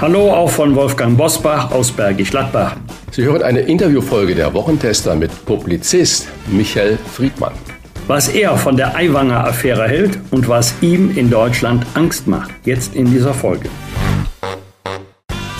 Hallo auch von Wolfgang Bosbach aus Bergisch Gladbach. Sie hören eine Interviewfolge der Wochentester mit Publizist Michael Friedmann. Was er von der Aiwanger Affäre hält und was ihm in Deutschland Angst macht, jetzt in dieser Folge.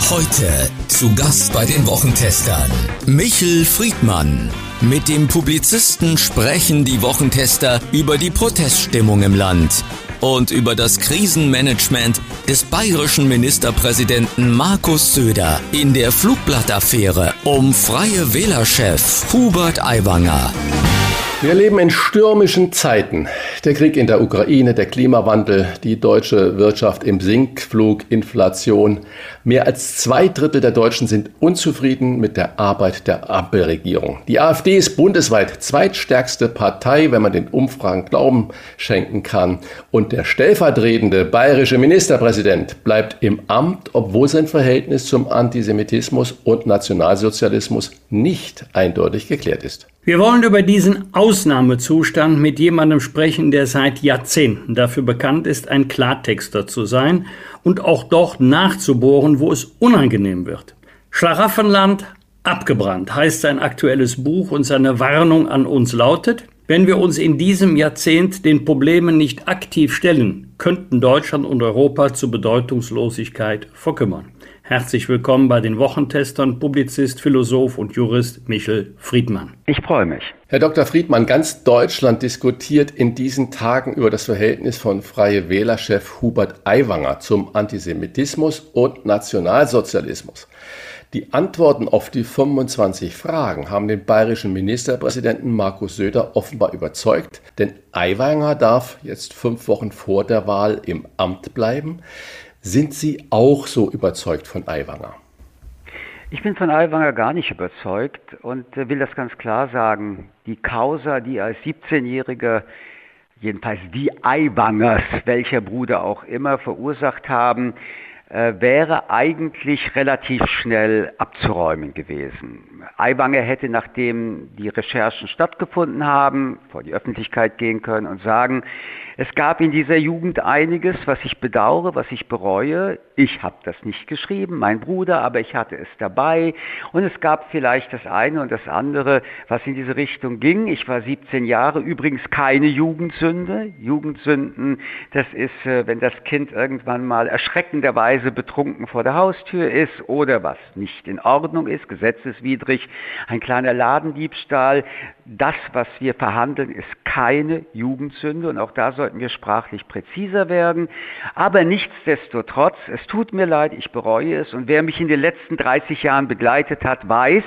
Heute zu Gast bei den Wochentestern Michel Friedmann. Mit dem Publizisten sprechen die Wochentester über die Proteststimmung im Land und über das Krisenmanagement des bayerischen Ministerpräsidenten Markus Söder in der Flugblattaffäre um Freie Wählerchef Hubert Aiwanger. Wir leben in stürmischen Zeiten. Der Krieg in der Ukraine, der Klimawandel, die deutsche Wirtschaft im Sinkflug, Inflation. Mehr als zwei Drittel der Deutschen sind unzufrieden mit der Arbeit der Ampelregierung. Die AfD ist bundesweit zweitstärkste Partei, wenn man den Umfragen Glauben schenken kann. Und der stellvertretende bayerische Ministerpräsident bleibt im Amt, obwohl sein Verhältnis zum Antisemitismus und Nationalsozialismus nicht eindeutig geklärt ist. Wir wollen über diesen Ausnahmezustand mit jemandem sprechen, der seit Jahrzehnten dafür bekannt ist, ein Klartexter zu sein und auch dort nachzubohren, wo es unangenehm wird. Schlaraffenland abgebrannt heißt sein aktuelles Buch und seine Warnung an uns lautet, wenn wir uns in diesem Jahrzehnt den Problemen nicht aktiv stellen, könnten Deutschland und Europa zur Bedeutungslosigkeit verkümmern. Herzlich willkommen bei den Wochentestern, Publizist, Philosoph und Jurist Michel Friedmann. Ich freue mich. Herr Dr. Friedmann, ganz Deutschland diskutiert in diesen Tagen über das Verhältnis von Freie Wählerchef Hubert Aiwanger zum Antisemitismus und Nationalsozialismus. Die Antworten auf die 25 Fragen haben den bayerischen Ministerpräsidenten Markus Söder offenbar überzeugt, denn Aiwanger darf jetzt fünf Wochen vor der Wahl im Amt bleiben. Sind Sie auch so überzeugt von Aiwanger? Ich bin von Aiwanger gar nicht überzeugt und äh, will das ganz klar sagen. Die Causa, die als 17-Jähriger, jedenfalls die Aiwangers, welcher Bruder auch immer, verursacht haben, wäre eigentlich relativ schnell abzuräumen gewesen. Aiwanger hätte, nachdem die Recherchen stattgefunden haben, vor die Öffentlichkeit gehen können und sagen, es gab in dieser Jugend einiges, was ich bedauere, was ich bereue. Ich habe das nicht geschrieben, mein Bruder, aber ich hatte es dabei. Und es gab vielleicht das eine und das andere, was in diese Richtung ging. Ich war 17 Jahre, übrigens keine Jugendsünde. Jugendsünden, das ist, äh, wenn das Kind irgendwann mal erschreckenderweise betrunken vor der Haustür ist oder was nicht in Ordnung ist, gesetzeswidrig, ein kleiner Ladendiebstahl. Das, was wir verhandeln, ist keine Jugendsünde und auch da soll sollten wir sprachlich präziser werden. Aber nichtsdestotrotz, es tut mir leid, ich bereue es. Und wer mich in den letzten 30 Jahren begleitet hat, weiß,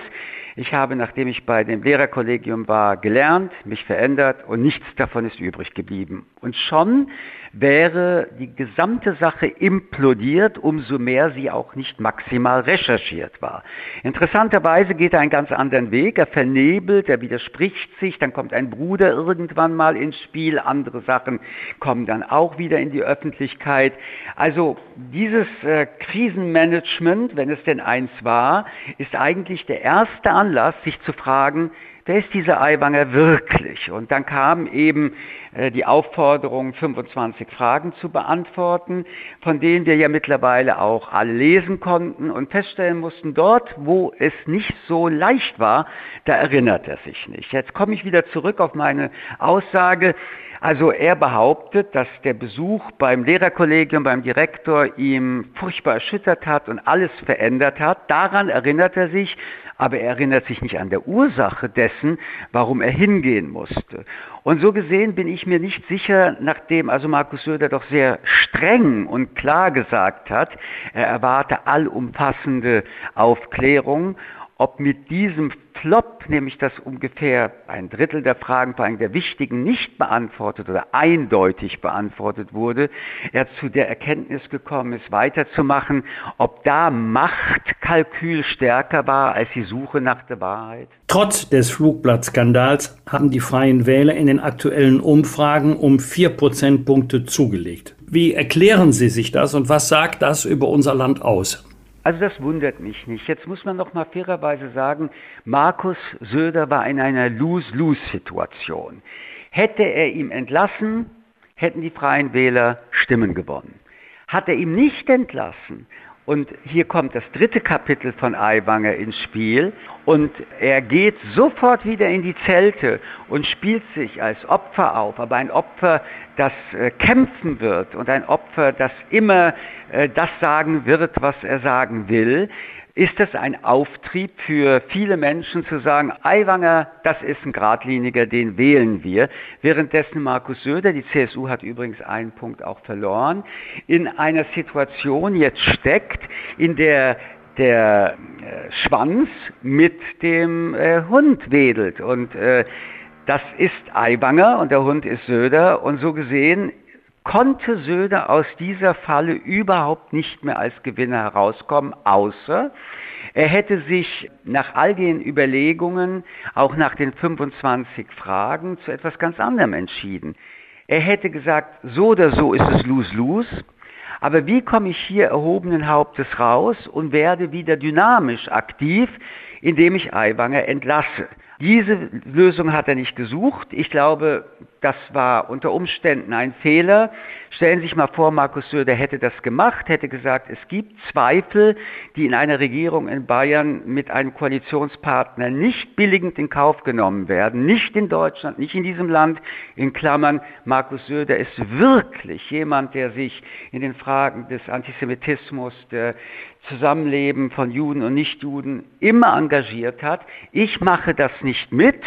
ich habe, nachdem ich bei dem Lehrerkollegium war, gelernt, mich verändert und nichts davon ist übrig geblieben. Und schon wäre die gesamte Sache implodiert, umso mehr sie auch nicht maximal recherchiert war. Interessanterweise geht er einen ganz anderen Weg. Er vernebelt, er widerspricht sich, dann kommt ein Bruder irgendwann mal ins Spiel, andere Sachen kommen dann auch wieder in die Öffentlichkeit. Also dieses äh, Krisenmanagement, wenn es denn eins war, ist eigentlich der erste Anlass, sich zu fragen, wer ist dieser Aiwanger wirklich? Und dann kam eben äh, die Aufforderung, 25 Fragen zu beantworten, von denen wir ja mittlerweile auch alle lesen konnten und feststellen mussten, dort, wo es nicht so leicht war, da erinnert er sich nicht. Jetzt komme ich wieder zurück auf meine Aussage. Also er behauptet, dass der Besuch beim Lehrerkollegium, beim Direktor ihm furchtbar erschüttert hat und alles verändert hat. Daran erinnert er sich, aber er erinnert sich nicht an der Ursache dessen, warum er hingehen musste. Und so gesehen bin ich mir nicht sicher, nachdem also Markus Söder doch sehr streng und klar gesagt hat, er erwarte allumfassende Aufklärung ob mit diesem Flop, nämlich dass ungefähr ein Drittel der Fragen, vor allem der wichtigen, nicht beantwortet oder eindeutig beantwortet wurde, er zu der Erkenntnis gekommen ist, weiterzumachen, ob da Machtkalkül stärker war als die Suche nach der Wahrheit? Trotz des Flugblattskandals haben die Freien Wähler in den aktuellen Umfragen um vier Prozentpunkte zugelegt. Wie erklären Sie sich das und was sagt das über unser Land aus? Also das wundert mich nicht. Jetzt muss man noch mal fairerweise sagen, Markus Söder war in einer Lose-Lose-Situation. Hätte er ihm entlassen, hätten die Freien Wähler Stimmen gewonnen. Hat er ihm nicht entlassen, und hier kommt das dritte Kapitel von Aiwanger ins Spiel. Und er geht sofort wieder in die Zelte und spielt sich als Opfer auf, aber ein Opfer, das äh, kämpfen wird und ein Opfer, das immer äh, das sagen wird, was er sagen will ist es ein Auftrieb für viele Menschen zu sagen, Aiwanger, das ist ein Gradliniger, den wählen wir. Währenddessen Markus Söder, die CSU hat übrigens einen Punkt auch verloren, in einer Situation jetzt steckt, in der der äh, Schwanz mit dem äh, Hund wedelt. Und äh, das ist Aiwanger und der Hund ist Söder. Und so gesehen konnte Söder aus dieser Falle überhaupt nicht mehr als Gewinner herauskommen, außer er hätte sich nach all den Überlegungen, auch nach den 25 Fragen, zu etwas ganz anderem entschieden. Er hätte gesagt, so oder so ist es lose-lose, aber wie komme ich hier erhobenen Hauptes raus und werde wieder dynamisch aktiv, indem ich Aiwanger entlasse? Diese Lösung hat er nicht gesucht. Ich glaube, das war unter Umständen ein Fehler. Stellen Sie sich mal vor, Markus Söder hätte das gemacht, hätte gesagt, es gibt Zweifel, die in einer Regierung in Bayern mit einem Koalitionspartner nicht billigend in Kauf genommen werden. Nicht in Deutschland, nicht in diesem Land. In Klammern, Markus Söder ist wirklich jemand, der sich in den Fragen des Antisemitismus, der Zusammenleben von Juden und Nichtjuden immer engagiert hat. Ich mache das nicht mit.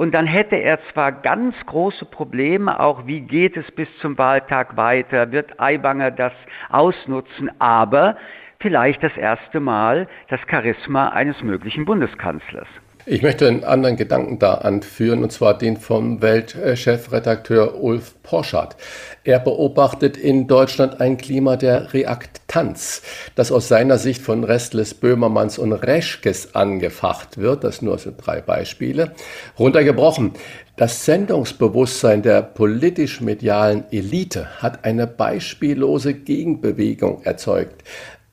Und dann hätte er zwar ganz große Probleme, auch wie geht es bis zum Wahltag weiter, wird Aiwanger das ausnutzen, aber vielleicht das erste Mal das Charisma eines möglichen Bundeskanzlers. Ich möchte einen anderen Gedanken da anführen, und zwar den vom Weltchefredakteur Ulf Porschat. Er beobachtet in Deutschland ein Klima der Reaktanz, das aus seiner Sicht von Restless, Böhmermanns und Reschkes angefacht wird. Das nur sind drei Beispiele. Runtergebrochen. Das Sendungsbewusstsein der politisch-medialen Elite hat eine beispiellose Gegenbewegung erzeugt.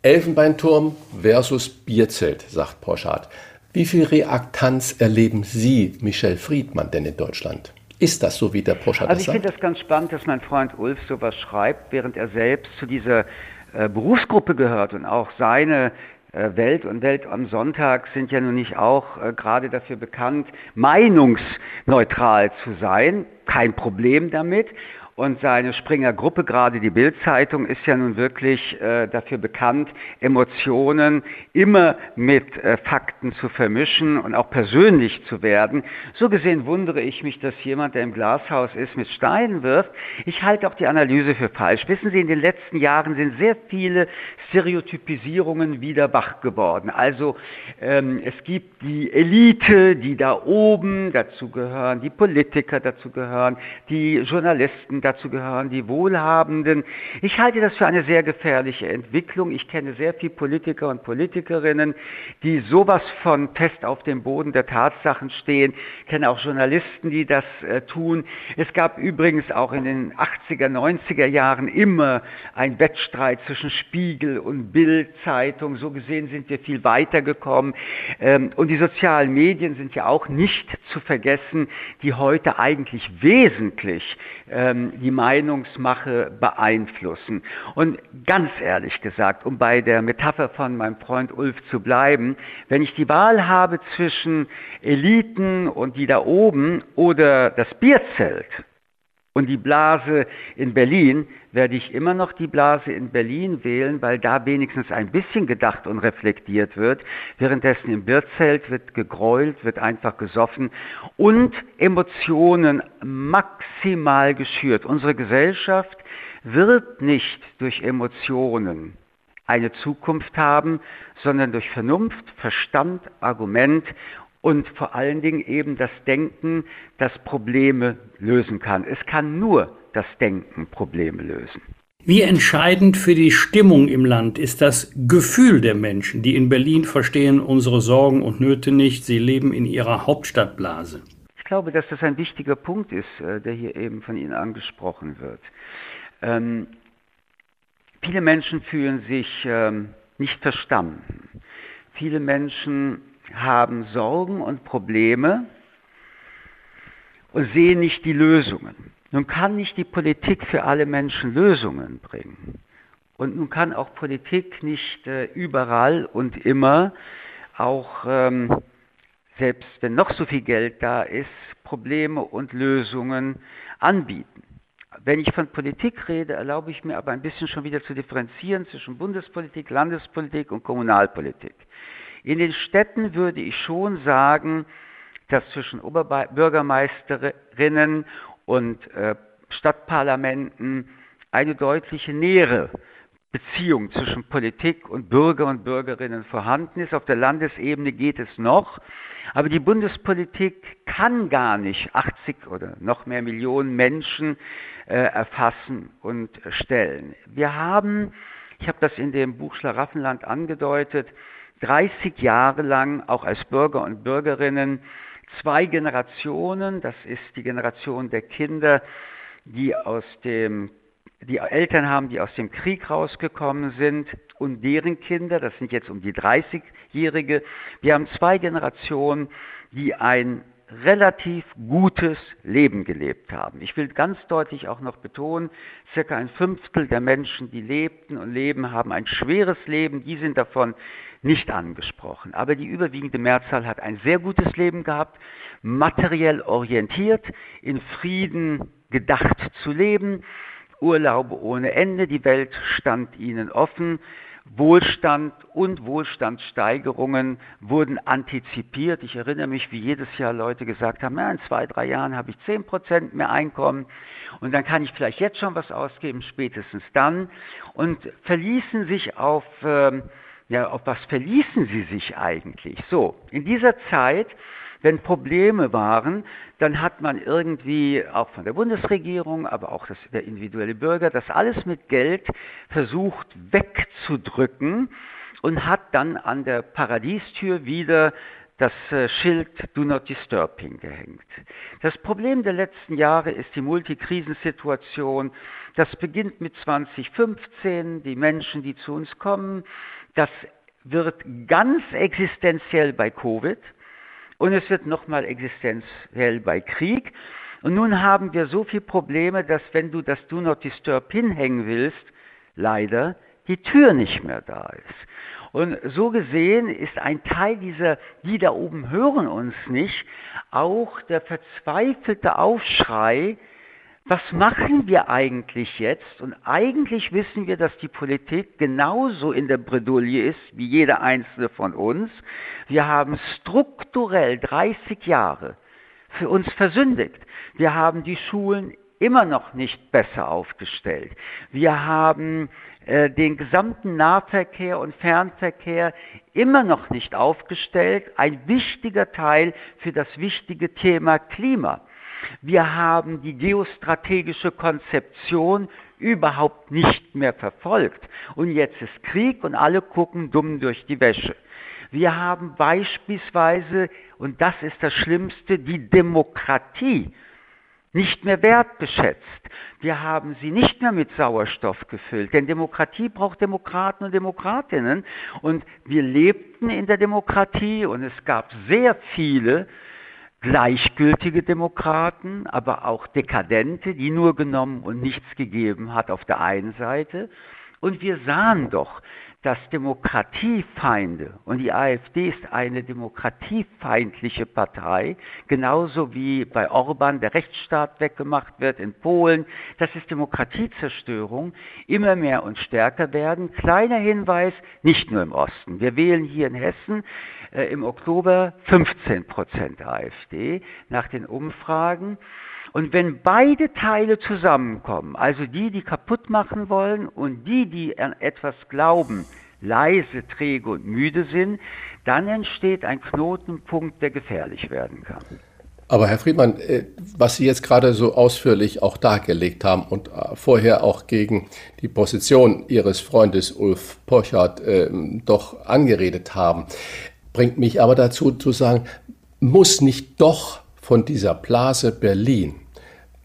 Elfenbeinturm versus Bierzelt, sagt Porschat. Wie viel Reaktanz erleben Sie, Michel Friedmann, denn in Deutschland? Ist das so, wie der Poscher Also ich finde das ganz spannend, dass mein Freund Ulf sowas schreibt, während er selbst zu dieser äh, Berufsgruppe gehört und auch seine äh, Welt und Welt am Sonntag sind ja nun nicht auch äh, gerade dafür bekannt, meinungsneutral zu sein. Kein Problem damit. Und seine Springer Gruppe, gerade die Bildzeitung, ist ja nun wirklich äh, dafür bekannt, Emotionen immer mit äh, Fakten zu vermischen und auch persönlich zu werden. So gesehen wundere ich mich, dass jemand, der im Glashaus ist, mit Steinen wirft. Ich halte auch die Analyse für falsch. Wissen Sie, in den letzten Jahren sind sehr viele Stereotypisierungen wieder wach geworden. Also ähm, es gibt die Elite, die da oben dazu gehören, die Politiker dazu gehören, die Journalisten dazu gehören die Wohlhabenden. Ich halte das für eine sehr gefährliche Entwicklung. Ich kenne sehr viele Politiker und Politikerinnen, die sowas von fest auf dem Boden der Tatsachen stehen. Ich kenne auch Journalisten, die das äh, tun. Es gab übrigens auch in den 80er, 90er Jahren immer ein Wettstreit zwischen Spiegel und Bild-Zeitung. So gesehen sind wir viel weiter gekommen. Ähm, und die sozialen Medien sind ja auch nicht zu vergessen, die heute eigentlich wesentlich ähm, die Meinungsmache beeinflussen. Und ganz ehrlich gesagt, um bei der Metapher von meinem Freund Ulf zu bleiben, wenn ich die Wahl habe zwischen Eliten und die da oben oder das Bierzelt, und die Blase in Berlin, werde ich immer noch die Blase in Berlin wählen, weil da wenigstens ein bisschen gedacht und reflektiert wird. Währenddessen im Wirtszelt wird gegräult, wird einfach gesoffen und Emotionen maximal geschürt. Unsere Gesellschaft wird nicht durch Emotionen eine Zukunft haben, sondern durch Vernunft, Verstand, Argument und vor allen Dingen eben das Denken, das Probleme lösen kann. Es kann nur das Denken Probleme lösen. Wie entscheidend für die Stimmung im Land ist das Gefühl der Menschen, die in Berlin verstehen unsere Sorgen und Nöte nicht, sie leben in ihrer Hauptstadtblase. Ich glaube, dass das ein wichtiger Punkt ist, äh, der hier eben von Ihnen angesprochen wird. Ähm, viele Menschen fühlen sich ähm, nicht verstanden. Viele Menschen haben Sorgen und Probleme und sehen nicht die Lösungen. Nun kann nicht die Politik für alle Menschen Lösungen bringen. Und nun kann auch Politik nicht äh, überall und immer, auch ähm, selbst wenn noch so viel Geld da ist, Probleme und Lösungen anbieten. Wenn ich von Politik rede, erlaube ich mir aber ein bisschen schon wieder zu differenzieren zwischen Bundespolitik, Landespolitik und Kommunalpolitik. In den Städten würde ich schon sagen, dass zwischen Oberbürgermeisterinnen und äh, Stadtparlamenten eine deutliche nähere Beziehung zwischen Politik und Bürger und Bürgerinnen vorhanden ist. Auf der Landesebene geht es noch, aber die Bundespolitik kann gar nicht 80 oder noch mehr Millionen Menschen äh, erfassen und stellen. Wir haben, ich habe das in dem Buch Schlaraffenland angedeutet, 30 Jahre lang auch als Bürger und Bürgerinnen zwei Generationen, das ist die Generation der Kinder, die aus dem die Eltern haben, die aus dem Krieg rausgekommen sind und deren Kinder, das sind jetzt um die 30-Jährige. Wir haben zwei Generationen, die ein relativ gutes Leben gelebt haben. Ich will ganz deutlich auch noch betonen, circa ein Fünftel der Menschen, die lebten und leben, haben ein schweres Leben, die sind davon nicht angesprochen. Aber die überwiegende Mehrzahl hat ein sehr gutes Leben gehabt, materiell orientiert, in Frieden gedacht zu leben, Urlaube ohne Ende, die Welt stand ihnen offen, Wohlstand und Wohlstandssteigerungen wurden antizipiert. Ich erinnere mich, wie jedes Jahr Leute gesagt haben, ja, in zwei, drei Jahren habe ich zehn Prozent mehr Einkommen und dann kann ich vielleicht jetzt schon was ausgeben, spätestens dann. Und verließen sich auf, ähm, ja, auf was verließen sie sich eigentlich? So, in dieser Zeit wenn Probleme waren, dann hat man irgendwie auch von der Bundesregierung, aber auch das, der individuelle Bürger, das alles mit Geld versucht wegzudrücken und hat dann an der Paradiestür wieder das äh, Schild Do Not Disturb hingehängt. Das Problem der letzten Jahre ist die Multikrisensituation. Das beginnt mit 2015, die Menschen, die zu uns kommen. Das wird ganz existenziell bei Covid. Und es wird nochmal existenziell bei Krieg. Und nun haben wir so viele Probleme, dass wenn du das Do Not Disturb hinhängen willst, leider die Tür nicht mehr da ist. Und so gesehen ist ein Teil dieser, die da oben hören uns nicht, auch der verzweifelte Aufschrei, was machen wir eigentlich jetzt? Und eigentlich wissen wir, dass die Politik genauso in der Bredouille ist wie jeder einzelne von uns. Wir haben strukturell 30 Jahre für uns versündigt. Wir haben die Schulen immer noch nicht besser aufgestellt. Wir haben äh, den gesamten Nahverkehr und Fernverkehr immer noch nicht aufgestellt. Ein wichtiger Teil für das wichtige Thema Klima. Wir haben die geostrategische Konzeption überhaupt nicht mehr verfolgt. Und jetzt ist Krieg und alle gucken dumm durch die Wäsche. Wir haben beispielsweise, und das ist das Schlimmste, die Demokratie nicht mehr wertgeschätzt. Wir haben sie nicht mehr mit Sauerstoff gefüllt, denn Demokratie braucht Demokraten und Demokratinnen. Und wir lebten in der Demokratie und es gab sehr viele gleichgültige Demokraten, aber auch Dekadente, die nur genommen und nichts gegeben hat auf der einen Seite. Und wir sahen doch, dass Demokratiefeinde, und die AfD ist eine demokratiefeindliche Partei, genauso wie bei Orban der Rechtsstaat weggemacht wird in Polen, das ist Demokratiezerstörung, immer mehr und stärker werden. Kleiner Hinweis, nicht nur im Osten. Wir wählen hier in Hessen im Oktober 15 Prozent AfD nach den Umfragen. Und wenn beide Teile zusammenkommen, also die, die kaputt machen wollen und die, die an etwas glauben, leise, träge und müde sind, dann entsteht ein Knotenpunkt, der gefährlich werden kann. Aber Herr Friedmann, äh, was Sie jetzt gerade so ausführlich auch dargelegt haben und äh, vorher auch gegen die Position Ihres Freundes Ulf Pochert äh, doch angeredet haben, bringt mich aber dazu zu sagen, muss nicht doch von dieser Blase Berlin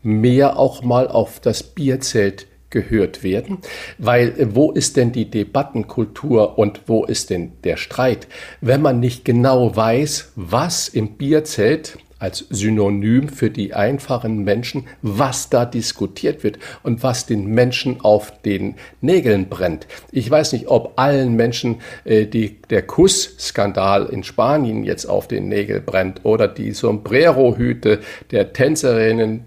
mehr auch mal auf das Bierzelt gehört werden, weil äh, wo ist denn die Debattenkultur und wo ist denn der Streit, wenn man nicht genau weiß, was im Bierzelt als Synonym für die einfachen Menschen, was da diskutiert wird und was den Menschen auf den Nägeln brennt. Ich weiß nicht, ob allen Menschen äh, die, der Kussskandal in Spanien jetzt auf den Nägeln brennt oder die Sombrero-Hüte der Tänzerinnen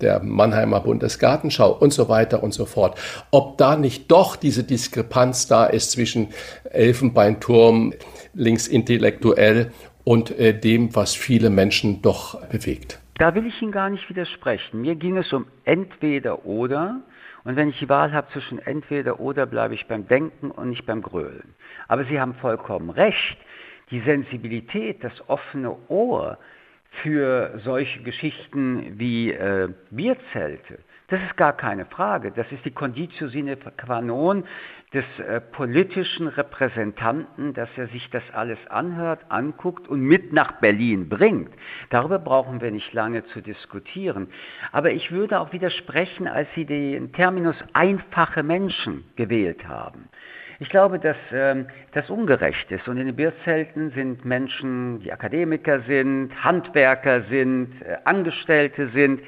der Mannheimer Bundesgartenschau und so weiter und so fort. Ob da nicht doch diese Diskrepanz da ist zwischen Elfenbeinturm, linksintellektuell und äh, dem, was viele Menschen doch bewegt. Da will ich Ihnen gar nicht widersprechen. Mir ging es um entweder oder. Und wenn ich die Wahl habe zwischen entweder oder, bleibe ich beim Denken und nicht beim Grölen. Aber Sie haben vollkommen recht. Die Sensibilität, das offene Ohr für solche Geschichten wie äh, Bierzelte, das ist gar keine Frage. Das ist die Conditio sine qua non des äh, politischen Repräsentanten, dass er sich das alles anhört, anguckt und mit nach Berlin bringt. Darüber brauchen wir nicht lange zu diskutieren. Aber ich würde auch widersprechen, als Sie den Terminus einfache Menschen gewählt haben. Ich glaube, dass ähm, das ungerecht ist. Und in den Bierzelten sind Menschen, die Akademiker sind, Handwerker sind, äh, Angestellte sind.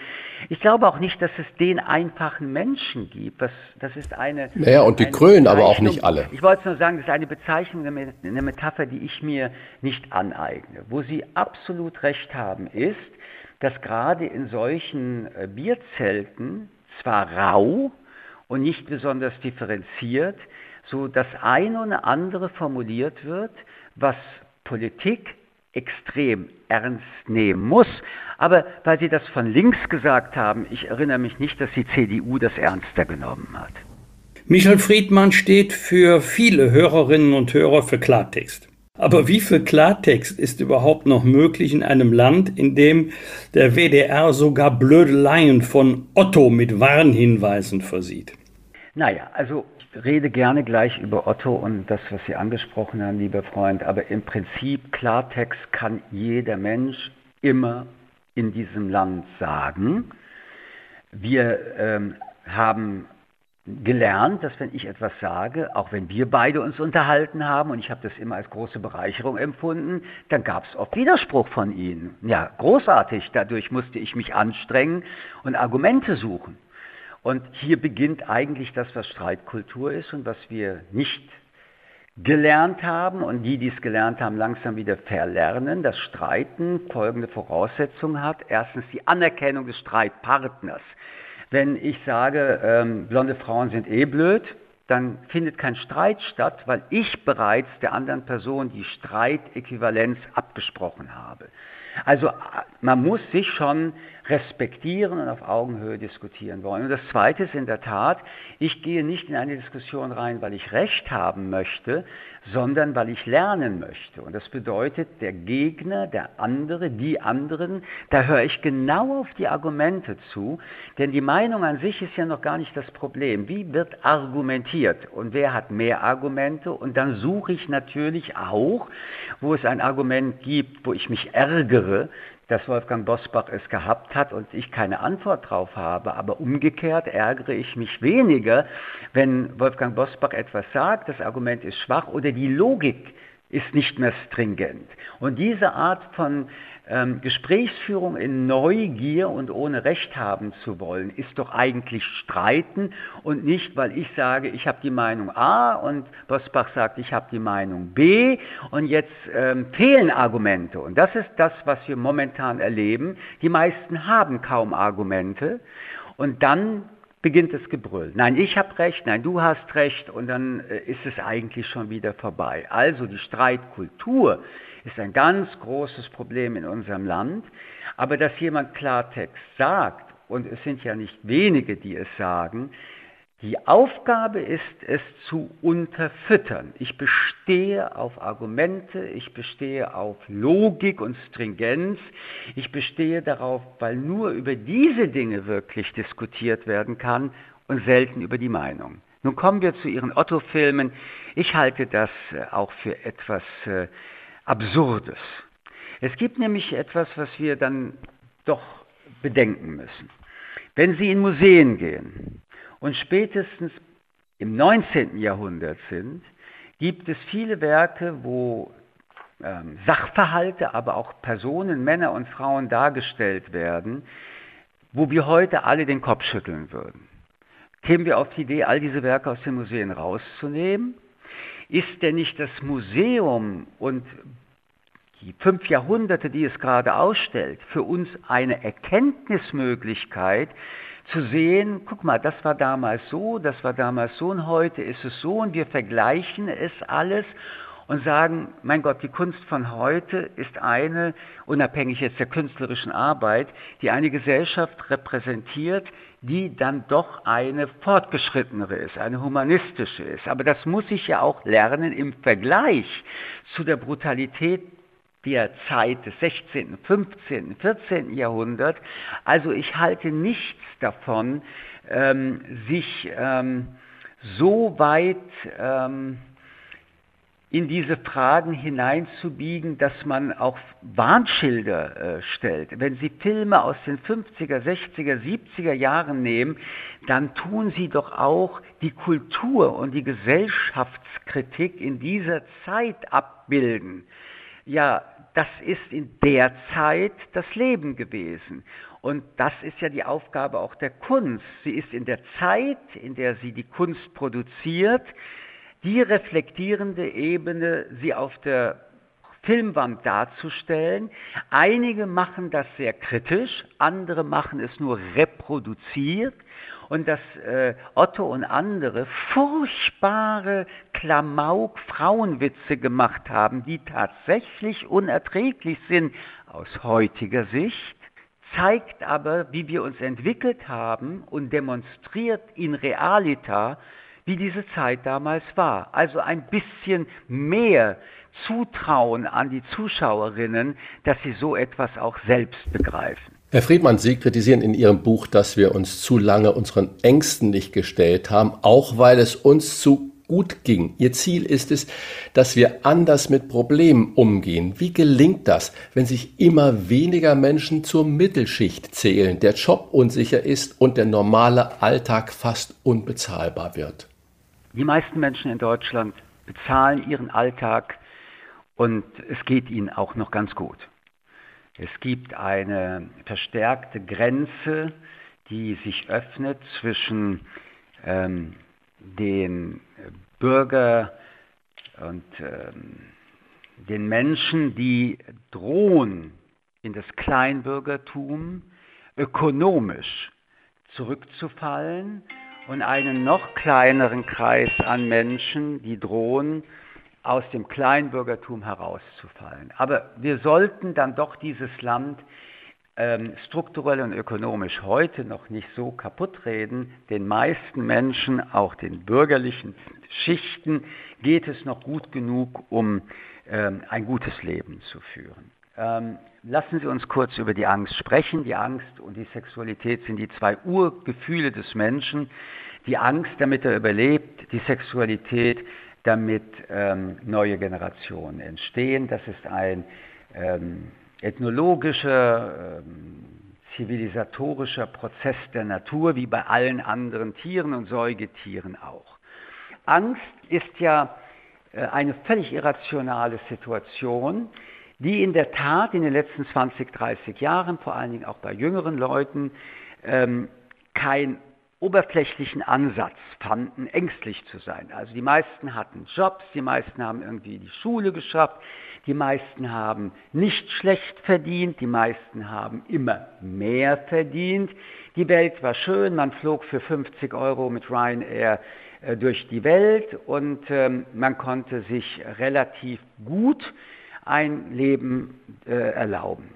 Ich glaube auch nicht, dass es den einfachen Menschen gibt. Das, das ist eine. Naja, und die Krönen aber auch nicht alle. Ich wollte nur sagen, das ist eine Bezeichnung, eine Metapher, die ich mir nicht aneigne. Wo Sie absolut recht haben, ist, dass gerade in solchen äh, Bierzelten zwar rau und nicht besonders differenziert, so das eine oder andere formuliert wird, was Politik extrem ernst nehmen muss. Aber weil Sie das von links gesagt haben, ich erinnere mich nicht, dass die CDU das ernster genommen hat. Michael Friedmann steht für viele Hörerinnen und Hörer für Klartext. Aber wie viel Klartext ist überhaupt noch möglich in einem Land, in dem der WDR sogar Blödeleien von Otto mit Warnhinweisen versieht? Naja, also rede gerne gleich über Otto und das, was Sie angesprochen haben, lieber Freund, aber im Prinzip Klartext kann jeder Mensch immer in diesem Land sagen. Wir ähm, haben gelernt, dass wenn ich etwas sage, auch wenn wir beide uns unterhalten haben, und ich habe das immer als große Bereicherung empfunden, dann gab es oft Widerspruch von Ihnen. Ja, großartig, dadurch musste ich mich anstrengen und Argumente suchen. Und hier beginnt eigentlich das, was Streitkultur ist und was wir nicht gelernt haben und die, die es gelernt haben, langsam wieder verlernen, dass Streiten folgende Voraussetzung hat. Erstens die Anerkennung des Streitpartners. Wenn ich sage, ähm, blonde Frauen sind eh blöd, dann findet kein Streit statt, weil ich bereits der anderen Person die Streitäquivalenz abgesprochen habe. Also man muss sich schon respektieren und auf Augenhöhe diskutieren wollen. Und das Zweite ist in der Tat, ich gehe nicht in eine Diskussion rein, weil ich Recht haben möchte, sondern weil ich lernen möchte. Und das bedeutet, der Gegner, der andere, die anderen, da höre ich genau auf die Argumente zu, denn die Meinung an sich ist ja noch gar nicht das Problem. Wie wird argumentiert und wer hat mehr Argumente? Und dann suche ich natürlich auch, wo es ein Argument gibt, wo ich mich ärgere, dass Wolfgang Bosbach es gehabt hat und ich keine Antwort drauf habe. Aber umgekehrt ärgere ich mich weniger, wenn Wolfgang Bosbach etwas sagt, das Argument ist schwach oder die Logik ist nicht mehr stringent. Und diese Art von ähm, Gesprächsführung in Neugier und ohne Recht haben zu wollen, ist doch eigentlich Streiten und nicht, weil ich sage, ich habe die Meinung A und Bosbach sagt, ich habe die Meinung B und jetzt ähm, fehlen Argumente. Und das ist das, was wir momentan erleben. Die meisten haben kaum Argumente und dann beginnt das Gebrüll. Nein, ich habe recht, nein, du hast recht und dann äh, ist es eigentlich schon wieder vorbei. Also die Streitkultur ist ein ganz großes Problem in unserem Land, aber dass jemand Klartext sagt, und es sind ja nicht wenige, die es sagen, die Aufgabe ist es zu unterfüttern. Ich bestehe auf Argumente, ich bestehe auf Logik und Stringenz, ich bestehe darauf, weil nur über diese Dinge wirklich diskutiert werden kann und selten über die Meinung. Nun kommen wir zu Ihren Otto-Filmen. Ich halte das äh, auch für etwas äh, Absurdes. Es gibt nämlich etwas, was wir dann doch bedenken müssen. Wenn Sie in Museen gehen, und spätestens im 19. Jahrhundert sind, gibt es viele Werke, wo ähm, Sachverhalte, aber auch Personen, Männer und Frauen dargestellt werden, wo wir heute alle den Kopf schütteln würden. Kämen wir auf die Idee, all diese Werke aus den Museen rauszunehmen? Ist denn nicht das Museum und die fünf Jahrhunderte, die es gerade ausstellt, für uns eine Erkenntnismöglichkeit, zu sehen, guck mal, das war damals so, das war damals so und heute ist es so und wir vergleichen es alles und sagen, mein Gott, die Kunst von heute ist eine, unabhängig jetzt der künstlerischen Arbeit, die eine Gesellschaft repräsentiert, die dann doch eine fortgeschrittenere ist, eine humanistische ist. Aber das muss ich ja auch lernen im Vergleich zu der Brutalität der Zeit des 16., 15., 14. Jahrhunderts. Also ich halte nichts davon, ähm, sich ähm, so weit ähm, in diese Fragen hineinzubiegen, dass man auch Warnschilder äh, stellt. Wenn Sie Filme aus den 50er, 60er, 70er Jahren nehmen, dann tun Sie doch auch die Kultur und die Gesellschaftskritik in dieser Zeit abbilden. Ja, das ist in der Zeit das Leben gewesen. Und das ist ja die Aufgabe auch der Kunst. Sie ist in der Zeit, in der sie die Kunst produziert, die reflektierende Ebene, sie auf der Filmwand darzustellen. Einige machen das sehr kritisch, andere machen es nur reproduziert und dass äh, Otto und andere furchtbare Klamauk-Frauenwitze gemacht haben, die tatsächlich unerträglich sind aus heutiger Sicht, zeigt aber, wie wir uns entwickelt haben und demonstriert in realita, wie diese Zeit damals war. Also ein bisschen mehr Zutrauen an die Zuschauerinnen, dass sie so etwas auch selbst begreifen. Herr Friedmann, Sie kritisieren in Ihrem Buch, dass wir uns zu lange unseren Ängsten nicht gestellt haben, auch weil es uns zu gut ging. Ihr Ziel ist es, dass wir anders mit Problemen umgehen. Wie gelingt das, wenn sich immer weniger Menschen zur Mittelschicht zählen, der Job unsicher ist und der normale Alltag fast unbezahlbar wird? Die meisten Menschen in Deutschland bezahlen ihren Alltag und es geht ihnen auch noch ganz gut. Es gibt eine verstärkte Grenze, die sich öffnet zwischen ähm, den Bürger und ähm, den Menschen, die drohen, in das Kleinbürgertum ökonomisch zurückzufallen und einen noch kleineren Kreis an Menschen, die drohen, aus dem Kleinbürgertum herauszufallen. Aber wir sollten dann doch dieses Land ähm, strukturell und ökonomisch heute noch nicht so kaputt reden. Den meisten Menschen, auch den bürgerlichen Schichten, geht es noch gut genug, um ähm, ein gutes Leben zu führen. Ähm, lassen Sie uns kurz über die Angst sprechen. Die Angst und die Sexualität sind die zwei Urgefühle des Menschen. Die Angst, damit er überlebt, die Sexualität, damit ähm, neue Generationen entstehen. Das ist ein ähm, ethnologischer, ähm, zivilisatorischer Prozess der Natur, wie bei allen anderen Tieren und Säugetieren auch. Angst ist ja äh, eine völlig irrationale Situation, die in der Tat in den letzten 20, 30 Jahren, vor allen Dingen auch bei jüngeren Leuten, ähm, kein oberflächlichen Ansatz fanden, ängstlich zu sein. Also die meisten hatten Jobs, die meisten haben irgendwie die Schule geschafft, die meisten haben nicht schlecht verdient, die meisten haben immer mehr verdient. Die Welt war schön, man flog für 50 Euro mit Ryanair äh, durch die Welt und ähm, man konnte sich relativ gut ein Leben äh, erlauben.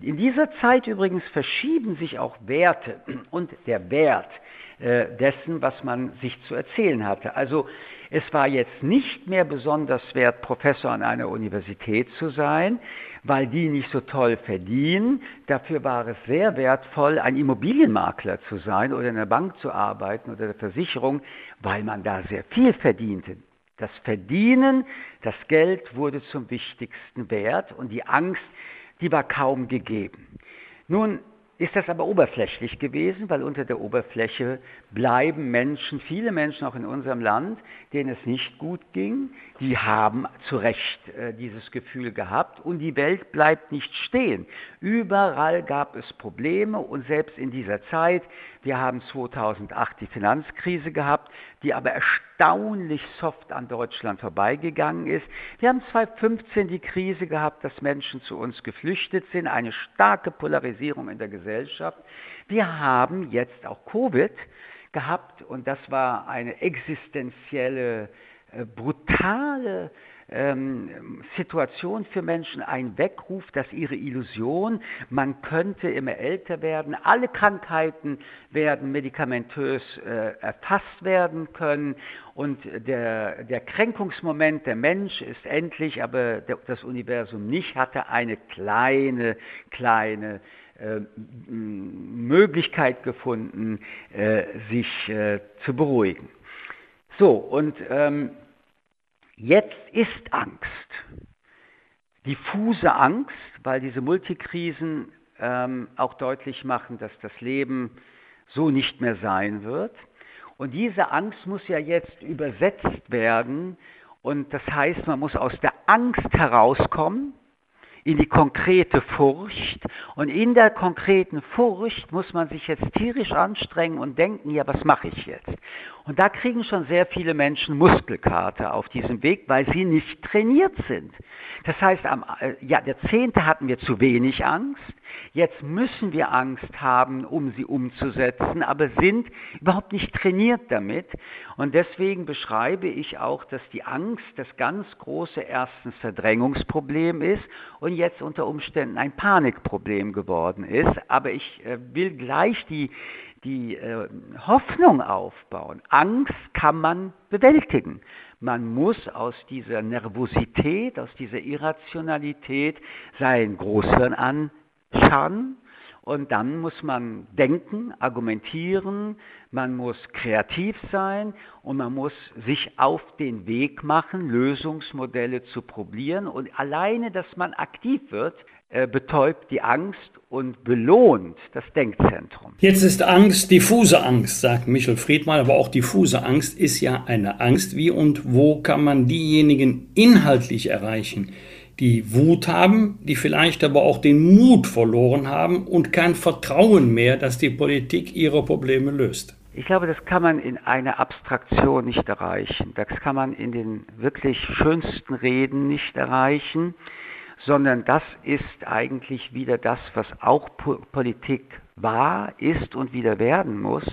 In dieser Zeit übrigens verschieben sich auch Werte und der Wert äh, dessen, was man sich zu erzählen hatte. Also es war jetzt nicht mehr besonders wert, Professor an einer Universität zu sein, weil die nicht so toll verdienen. Dafür war es sehr wertvoll, ein Immobilienmakler zu sein oder in der Bank zu arbeiten oder der Versicherung, weil man da sehr viel verdiente. Das Verdienen, das Geld wurde zum wichtigsten Wert und die Angst, die war kaum gegeben. Nun ist das aber oberflächlich gewesen, weil unter der Oberfläche bleiben Menschen, viele Menschen auch in unserem Land, denen es nicht gut ging, die haben zu Recht äh, dieses Gefühl gehabt und die Welt bleibt nicht stehen. Überall gab es Probleme und selbst in dieser Zeit, wir haben 2008 die Finanzkrise gehabt, die aber erstaunlich soft an Deutschland vorbeigegangen ist. Wir haben 2015 die Krise gehabt, dass Menschen zu uns geflüchtet sind, eine starke Polarisierung in der Gesellschaft. Wir haben jetzt auch Covid gehabt und das war eine existenzielle, äh, brutale ähm, Situation für Menschen, ein Weckruf, dass ihre Illusion, man könnte immer älter werden, alle Krankheiten werden medikamentös äh, erfasst werden können. Und der, der Kränkungsmoment, der Mensch ist endlich, aber der, das Universum nicht, hatte eine kleine, kleine Möglichkeit gefunden, äh, sich äh, zu beruhigen. So, und ähm, Jetzt ist Angst. Diffuse Angst, weil diese Multikrisen ähm, auch deutlich machen, dass das Leben so nicht mehr sein wird. Und diese Angst muss ja jetzt übersetzt werden. Und das heißt, man muss aus der Angst herauskommen in die konkrete Furcht. Und in der konkreten Furcht muss man sich jetzt tierisch anstrengen und denken, ja, was mache ich jetzt? Und da kriegen schon sehr viele Menschen Muskelkater auf diesem Weg, weil sie nicht trainiert sind. Das heißt, am äh, ja, Jahrzehnte hatten wir zu wenig Angst. Jetzt müssen wir Angst haben, um sie umzusetzen, aber sind überhaupt nicht trainiert damit. Und deswegen beschreibe ich auch, dass die Angst das ganz große erstens Verdrängungsproblem ist und jetzt unter Umständen ein Panikproblem geworden ist. Aber ich äh, will gleich die die äh, Hoffnung aufbauen. Angst kann man bewältigen. Man muss aus dieser Nervosität, aus dieser Irrationalität sein Großhirn anschauen und dann muss man denken, argumentieren, man muss kreativ sein und man muss sich auf den Weg machen, Lösungsmodelle zu probieren. Und alleine, dass man aktiv wird, äh, betäubt die Angst und belohnt das Denkzentrum. Jetzt ist Angst diffuse Angst, sagt Michel Friedmann, aber auch diffuse Angst ist ja eine Angst. Wie und wo kann man diejenigen inhaltlich erreichen, die Wut haben, die vielleicht aber auch den Mut verloren haben und kein Vertrauen mehr, dass die Politik ihre Probleme löst? Ich glaube, das kann man in einer Abstraktion nicht erreichen. Das kann man in den wirklich schönsten Reden nicht erreichen sondern das ist eigentlich wieder das, was auch Politik war, ist und wieder werden muss.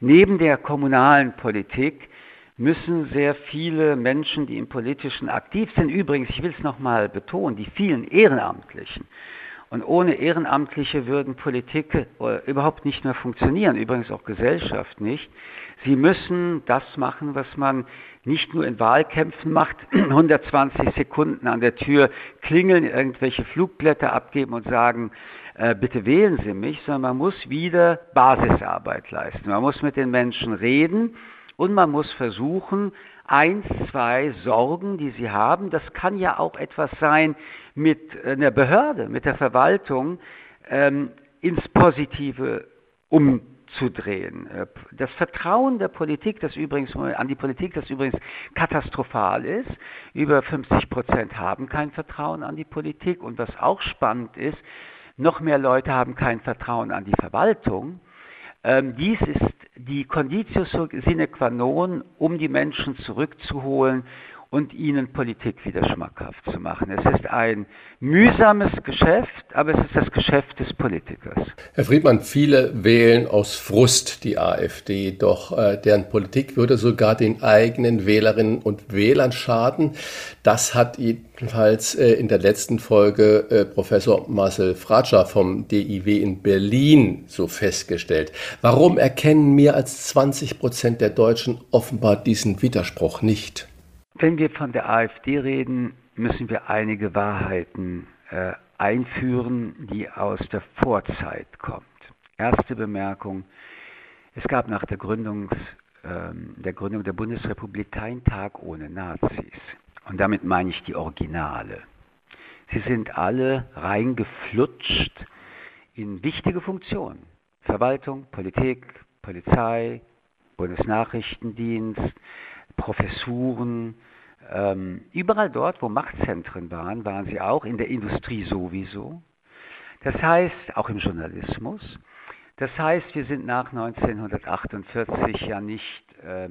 Neben der kommunalen Politik müssen sehr viele Menschen, die im Politischen aktiv sind, übrigens, ich will es nochmal betonen, die vielen Ehrenamtlichen, und ohne Ehrenamtliche würden Politik äh, überhaupt nicht mehr funktionieren, übrigens auch Gesellschaft nicht. Sie müssen das machen, was man nicht nur in Wahlkämpfen macht, 120 Sekunden an der Tür klingeln, irgendwelche Flugblätter abgeben und sagen, äh, bitte wählen Sie mich, sondern man muss wieder Basisarbeit leisten. Man muss mit den Menschen reden und man muss versuchen, eins, zwei Sorgen, die sie haben, das kann ja auch etwas sein mit einer Behörde, mit der Verwaltung, ähm, ins Positive umzusetzen zu drehen. Äh, das Vertrauen der Politik, das übrigens an die Politik, das übrigens katastrophal ist. Über 50 Prozent haben kein Vertrauen an die Politik. Und was auch spannend ist, noch mehr Leute haben kein Vertrauen an die Verwaltung. Ähm, dies ist die Conditio sine qua non, um die Menschen zurückzuholen und ihnen Politik wieder schmackhaft zu machen. Es ist ein mühsames Geschäft, aber es ist das Geschäft des Politikers. Herr Friedmann, viele wählen aus Frust die AfD, doch äh, deren Politik würde sogar den eigenen Wählerinnen und Wählern schaden. Das hat jedenfalls äh, in der letzten Folge äh, Professor Marcel Fratscher vom DIW in Berlin so festgestellt. Warum erkennen mehr als 20 Prozent der Deutschen offenbar diesen Widerspruch nicht? Wenn wir von der AfD reden, müssen wir einige Wahrheiten äh, einführen, die aus der Vorzeit kommt. Erste Bemerkung. Es gab nach der, Gründungs, äh, der Gründung der Bundesrepublik keinen Tag ohne Nazis. Und damit meine ich die Originale. Sie sind alle reingeflutscht in wichtige Funktionen. Verwaltung, Politik, Polizei, Bundesnachrichtendienst, Professuren, ähm, überall dort, wo Machtzentren waren, waren sie auch, in der Industrie sowieso. Das heißt, auch im Journalismus. Das heißt, wir sind nach 1948 ja nicht äh,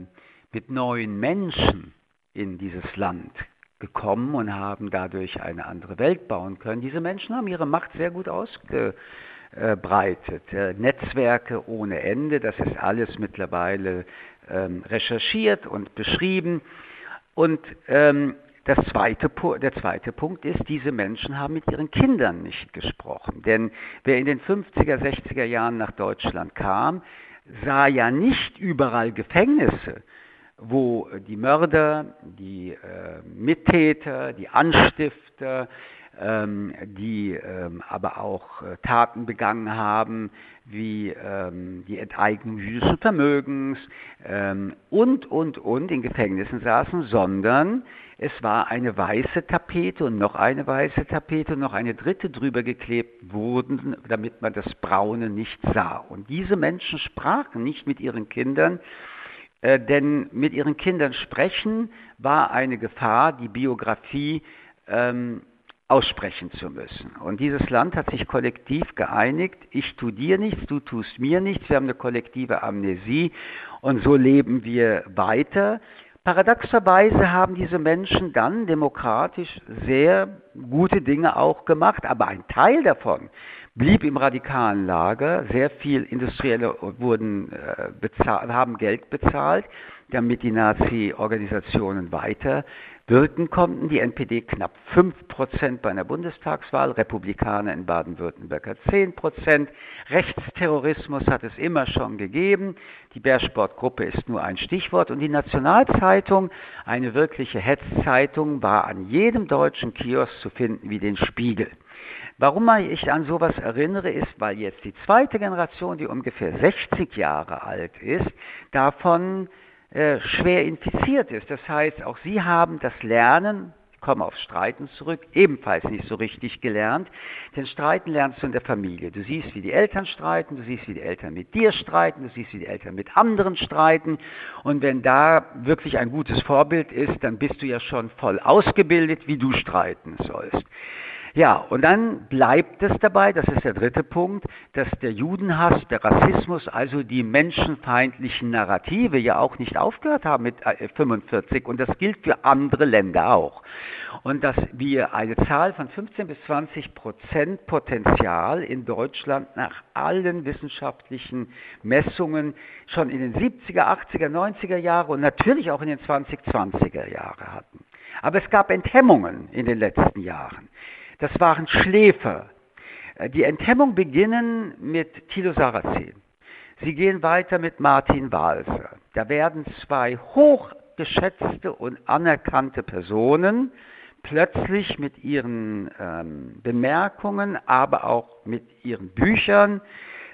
mit neuen Menschen in dieses Land gekommen und haben dadurch eine andere Welt bauen können. Diese Menschen haben ihre Macht sehr gut ausgebreitet. Äh, Netzwerke ohne Ende, das ist alles mittlerweile ähm, recherchiert und beschrieben. Und ähm, das zweite, der zweite Punkt ist, diese Menschen haben mit ihren Kindern nicht gesprochen. Denn wer in den 50er, 60er Jahren nach Deutschland kam, sah ja nicht überall Gefängnisse, wo die Mörder, die äh, Mittäter, die Anstifter, ähm, die ähm, aber auch äh, Taten begangen haben, wie ähm, die Enteignung jüdischen Vermögens ähm, und, und, und in Gefängnissen saßen, sondern es war eine weiße Tapete und noch eine weiße Tapete und noch eine dritte drüber geklebt wurden, damit man das Braune nicht sah. Und diese Menschen sprachen nicht mit ihren Kindern, äh, denn mit ihren Kindern sprechen war eine Gefahr, die Biografie ähm, aussprechen zu müssen. Und dieses Land hat sich kollektiv geeinigt, ich tue dir nichts, du tust mir nichts, wir haben eine kollektive Amnesie und so leben wir weiter. Paradoxerweise haben diese Menschen dann demokratisch sehr gute Dinge auch gemacht, aber ein Teil davon blieb im radikalen Lager. Sehr viel Industrielle wurden, äh, haben Geld bezahlt, damit die Nazi-Organisationen weiter wirken konnten. Die NPD knapp 5% bei einer Bundestagswahl, Republikaner in Baden-Württemberg hat 10%. Rechtsterrorismus hat es immer schon gegeben. Die Bärsportgruppe ist nur ein Stichwort. Und die Nationalzeitung, eine wirkliche Hetzzeitung, war an jedem deutschen Kiosk zu finden wie den Spiegel. Warum ich an sowas erinnere, ist, weil jetzt die zweite Generation, die ungefähr 60 Jahre alt ist, davon äh, schwer infiziert ist. Das heißt, auch sie haben das Lernen, ich komme aufs Streiten zurück, ebenfalls nicht so richtig gelernt. Denn Streiten lernst du in der Familie. Du siehst, wie die Eltern streiten, du siehst, wie die Eltern mit dir streiten, du siehst, wie die Eltern mit anderen streiten. Und wenn da wirklich ein gutes Vorbild ist, dann bist du ja schon voll ausgebildet, wie du streiten sollst. Ja, und dann bleibt es dabei, das ist der dritte Punkt, dass der Judenhass, der Rassismus, also die menschenfeindlichen Narrative ja auch nicht aufgehört haben mit 45 äh, und das gilt für andere Länder auch. Und dass wir eine Zahl von 15 bis 20 Prozent Potenzial in Deutschland nach allen wissenschaftlichen Messungen schon in den 70er, 80er, 90er Jahren und natürlich auch in den 2020er Jahren hatten. Aber es gab Enthemmungen in den letzten Jahren das waren Schläfer. Äh, die Enthemmung beginnen mit Thilo Sarrazin. Sie gehen weiter mit Martin Walser. Da werden zwei hochgeschätzte und anerkannte Personen plötzlich mit ihren ähm, Bemerkungen, aber auch mit ihren Büchern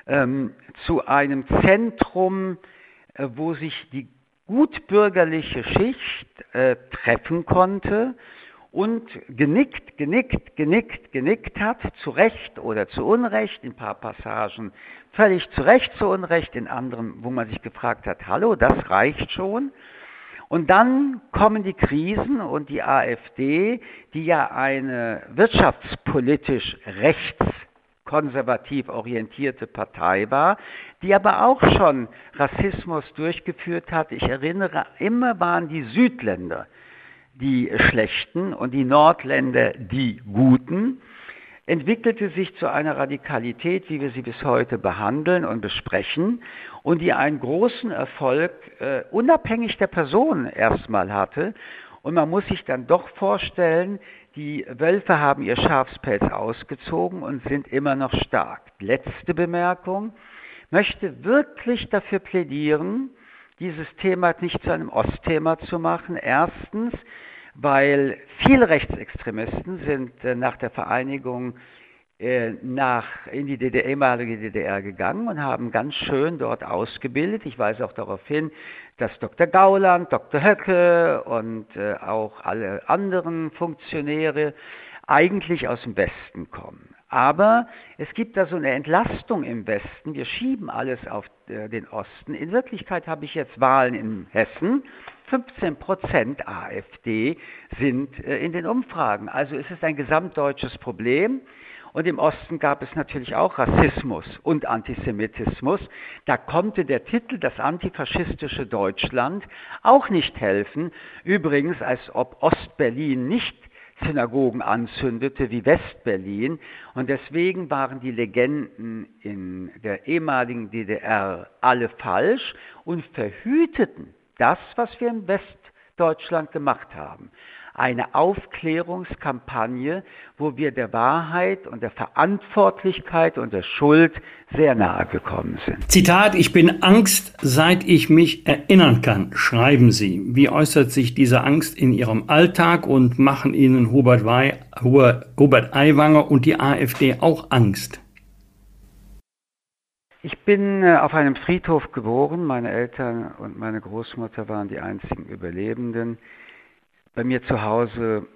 ähm, zu einem Zentrum, äh, wo sich die gutbürgerliche Schicht äh, treffen konnte und genickt, genickt, genickt, genickt hat, zu Recht oder zu Unrecht, in ein paar Passagen völlig zu Recht, zu Unrecht, in anderen, wo man sich gefragt hat, hallo, das reicht schon. Und dann kommen die Krisen und die AfD, die ja eine wirtschaftspolitisch rechts konservativ orientierte Partei war, die aber auch schon Rassismus durchgeführt hat. Ich erinnere, immer waren die Südländer die Schlechten und die Nordländer die Guten, entwickelte sich zu einer Radikalität, wie wir sie bis heute behandeln und besprechen und die einen großen Erfolg äh, unabhängig der Person erstmal hatte. Und man muss sich dann doch vorstellen, die Wölfe haben ihr Schafspelz ausgezogen und sind immer noch stark. Letzte Bemerkung, möchte wirklich dafür plädieren, dieses Thema nicht zu einem Ostthema zu machen. Erstens, weil viele Rechtsextremisten sind äh, nach der Vereinigung äh, nach, in die DDR, ehemalige DDR gegangen und haben ganz schön dort ausgebildet. Ich weise auch darauf hin, dass Dr. Gauland, Dr. Höcke und äh, auch alle anderen Funktionäre eigentlich aus dem Westen kommen. Aber es gibt da so eine Entlastung im Westen. Wir schieben alles auf den Osten. In Wirklichkeit habe ich jetzt Wahlen in Hessen. 15 Prozent AfD sind äh, in den Umfragen. Also es ist ein gesamtdeutsches Problem. Und im Osten gab es natürlich auch Rassismus und Antisemitismus. Da konnte der Titel Das antifaschistische Deutschland auch nicht helfen. Übrigens, als ob Ostberlin nicht Synagogen anzündete wie Westberlin. Und deswegen waren die Legenden in der ehemaligen DDR alle falsch und verhüteten das, was wir in Westdeutschland gemacht haben eine Aufklärungskampagne, wo wir der Wahrheit und der Verantwortlichkeit und der Schuld sehr nahe gekommen sind. Zitat, ich bin Angst, seit ich mich erinnern kann, schreiben Sie. Wie äußert sich diese Angst in Ihrem Alltag und machen Ihnen Hubert, Wei, Hubert Aiwanger und die AfD auch Angst? Ich bin äh, auf einem Friedhof geboren. Meine Eltern und meine Großmutter waren die einzigen Überlebenden. Bei mir zu Hause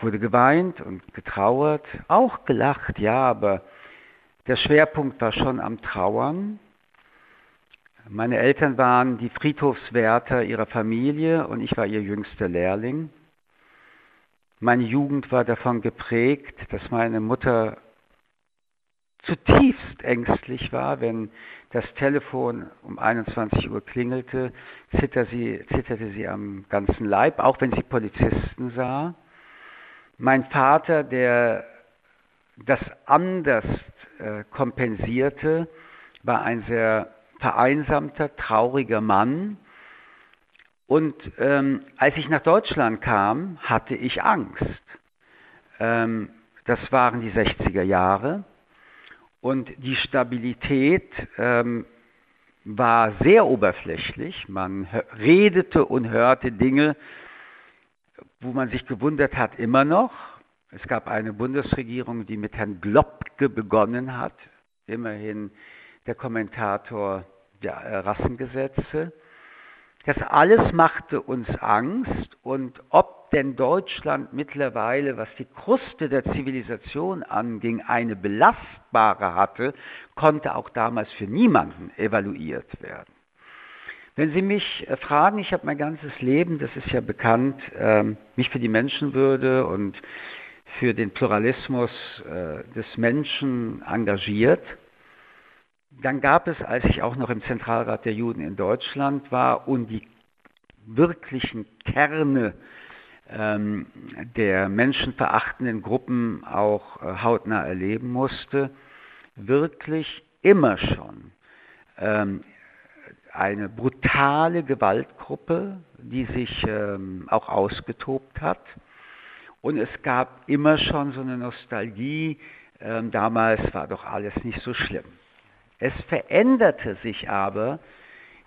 wurde geweint und getrauert, auch gelacht, ja, aber der Schwerpunkt war schon am Trauern. Meine Eltern waren die Friedhofswärter ihrer Familie und ich war ihr jüngster Lehrling. Meine Jugend war davon geprägt, dass meine Mutter zutiefst ängstlich war, wenn das Telefon um 21 Uhr klingelte, zitterte sie, zitterte sie am ganzen Leib, auch wenn sie Polizisten sah. Mein Vater, der das anders äh, kompensierte, war ein sehr vereinsamter, trauriger Mann. Und ähm, als ich nach Deutschland kam, hatte ich Angst. Ähm, das waren die 60er Jahre. Und die Stabilität ähm, war sehr oberflächlich. Man redete und hörte Dinge, wo man sich gewundert hat, immer noch. Es gab eine Bundesregierung, die mit Herrn Globke begonnen hat, immerhin der Kommentator der Rassengesetze. Das alles machte uns Angst und ob denn Deutschland mittlerweile, was die Kruste der Zivilisation anging, eine belastbare hatte, konnte auch damals für niemanden evaluiert werden. Wenn Sie mich äh, fragen, ich habe mein ganzes Leben, das ist ja bekannt, ähm, mich für die Menschenwürde und für den Pluralismus äh, des Menschen engagiert, dann gab es, als ich auch noch im Zentralrat der Juden in Deutschland war und die wirklichen Kerne ähm, der menschenverachtenden Gruppen auch äh, hautnah erleben musste, wirklich immer schon ähm, eine brutale Gewaltgruppe, die sich ähm, auch ausgetobt hat. Und es gab immer schon so eine Nostalgie, ähm, damals war doch alles nicht so schlimm. Es veränderte sich aber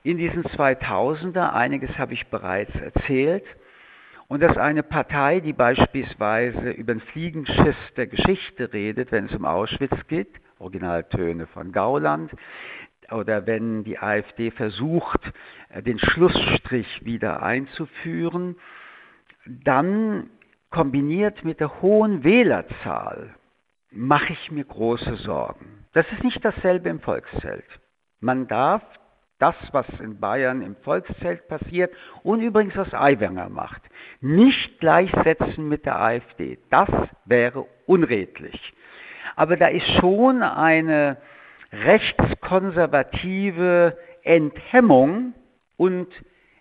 in diesen 2000er, einiges habe ich bereits erzählt, und dass eine Partei, die beispielsweise über den Fliegenschiss der Geschichte redet, wenn es um Auschwitz geht, Originaltöne von Gauland, oder wenn die AfD versucht, äh, den Schlussstrich wieder einzuführen, dann kombiniert mit der hohen Wählerzahl mache ich mir große Sorgen. Das ist nicht dasselbe im Volkszelt. Man darf das, was in Bayern im Volkszelt passiert und übrigens was Aiwanger macht, nicht gleichsetzen mit der AfD. Das wäre unredlich. aber da ist schon eine rechtskonservative Enthemmung und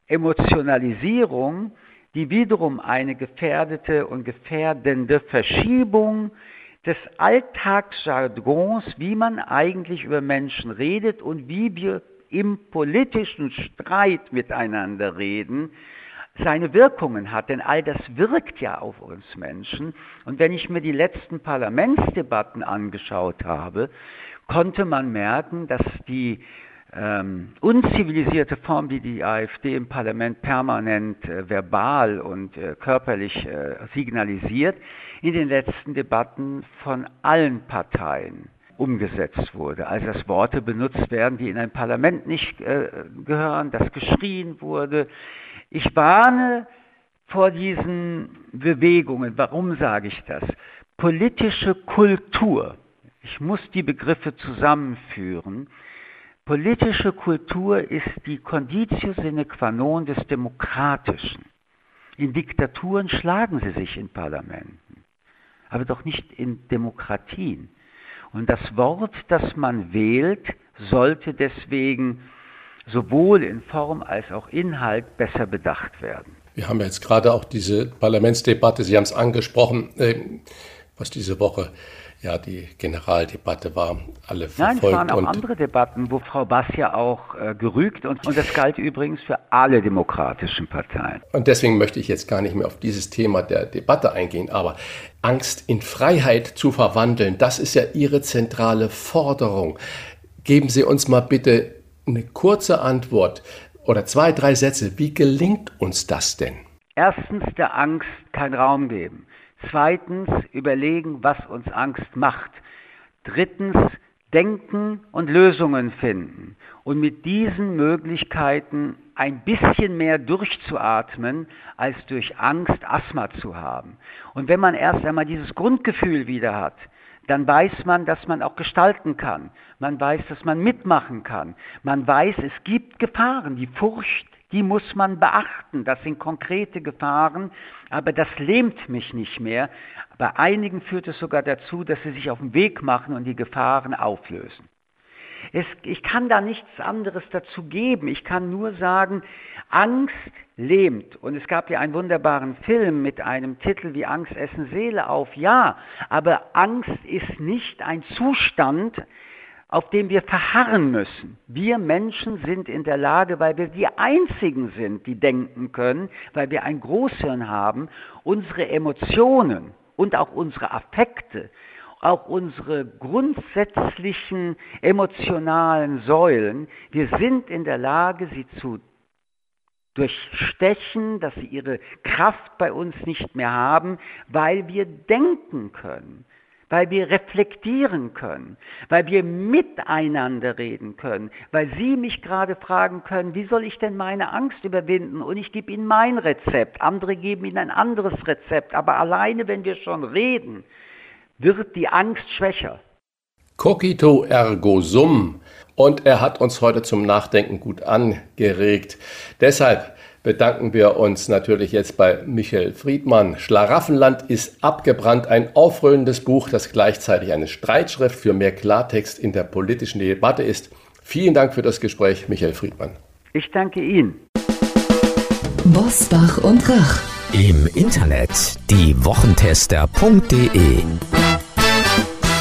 Emotionalisierung, die wiederum eine gefährdete und gefährdende Verschiebung des Alltagsjargons, wie man eigentlich über Menschen redet und wie wir im politischen Streit miteinander reden, seine Wirkungen hat. Denn all das wirkt ja auf uns Menschen. Und wenn ich mir die letzten Parlamentsdebatten angeschaut habe, konnte man merken, dass die ähm, unzivilisierte Form, die die AfD im Parlament permanent äh, verbal und äh, körperlich äh, signalisiert, in den letzten Debatten von allen Parteien umgesetzt wurde. Also dass Worte benutzt werden, die in ein Parlament nicht äh, gehören, dass geschrien wurde. Ich warne vor diesen Bewegungen. Warum sage ich das? Politische Kultur. Ich muss die Begriffe zusammenführen Politische Kultur ist die Conditio sine qua non des Demokratischen. In Diktaturen schlagen sie sich in Parlamenten, aber doch nicht in Demokratien. Und das Wort, das man wählt, sollte deswegen sowohl in Form als auch Inhalt besser bedacht werden. Wir haben jetzt gerade auch diese Parlamentsdebatte, Sie haben es angesprochen, äh, was diese Woche ja, die Generaldebatte war, alle verfolgt. Nein, es waren auch andere Debatten, wo Frau Bass ja auch äh, gerügt und, und das galt übrigens für alle demokratischen Parteien. Und deswegen möchte ich jetzt gar nicht mehr auf dieses Thema der Debatte eingehen, aber Angst in Freiheit zu verwandeln, das ist ja Ihre zentrale Forderung. Geben Sie uns mal bitte eine kurze Antwort oder zwei, drei Sätze. Wie gelingt uns das denn? Erstens der Angst keinen Raum geben. Zweitens überlegen, was uns Angst macht. Drittens denken und Lösungen finden. Und mit diesen Möglichkeiten ein bisschen mehr durchzuatmen, als durch Angst Asthma zu haben. Und wenn man erst einmal dieses Grundgefühl wieder hat, dann weiß man, dass man auch gestalten kann. Man weiß, dass man mitmachen kann. Man weiß, es gibt Gefahren. Die Furcht die muss man beachten. Das sind konkrete Gefahren, aber das lähmt mich nicht mehr. Bei einigen führt es sogar dazu, dass sie sich auf den Weg machen und die Gefahren auflösen. Es, ich kann da nichts anderes dazu geben. Ich kann nur sagen, Angst lähmt. Und es gab ja einen wunderbaren Film mit einem Titel wie Angst essen Seele auf. Ja, aber Angst ist nicht ein Zustand, auf dem wir verharren müssen. Wir Menschen sind in der Lage, weil wir die Einzigen sind, die denken können, weil wir ein Großhirn haben, unsere Emotionen und auch unsere Affekte, auch unsere grundsätzlichen emotionalen Säulen, wir sind in der Lage, sie zu durchstechen, dass sie ihre Kraft bei uns nicht mehr haben, weil wir denken können weil wir reflektieren können, weil wir miteinander reden können, weil Sie mich gerade fragen können, wie soll ich denn meine Angst überwinden? Und ich gebe Ihnen mein Rezept, andere geben Ihnen ein anderes Rezept, aber alleine, wenn wir schon reden, wird die Angst schwächer. Cogito ergo sum. Und er hat uns heute zum Nachdenken gut angeregt. Deshalb bedanken wir uns natürlich jetzt bei Michael Friedmann. Schlaraffenland ist abgebrannt, ein aufrührendes Buch, das gleichzeitig eine Streitschrift für mehr Klartext in der politischen Debatte ist. Vielen Dank für das Gespräch, Michael Friedmann. Ich danke Ihnen. Bosbach und Rach. Im Internet diewochentester.de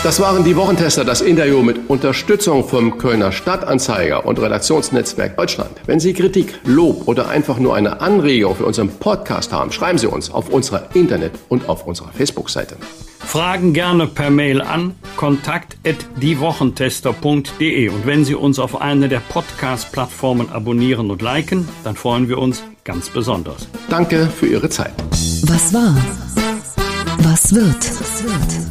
das waren die Wochentester, das Interview mit Unterstützung vom Kölner Stadtanzeiger und Redaktionsnetzwerk Deutschland. Wenn Sie Kritik, Lob oder einfach nur eine Anregung für unseren Podcast haben, schreiben Sie uns auf unserer Internet- und auf unserer Facebook-Seite. Fragen gerne per Mail an kontakt@diewochentester.de und wenn Sie uns auf einer der Podcast-Plattformen abonnieren und liken, dann freuen wir uns ganz besonders. Danke für Ihre Zeit. Was war? Was wird? Was wird?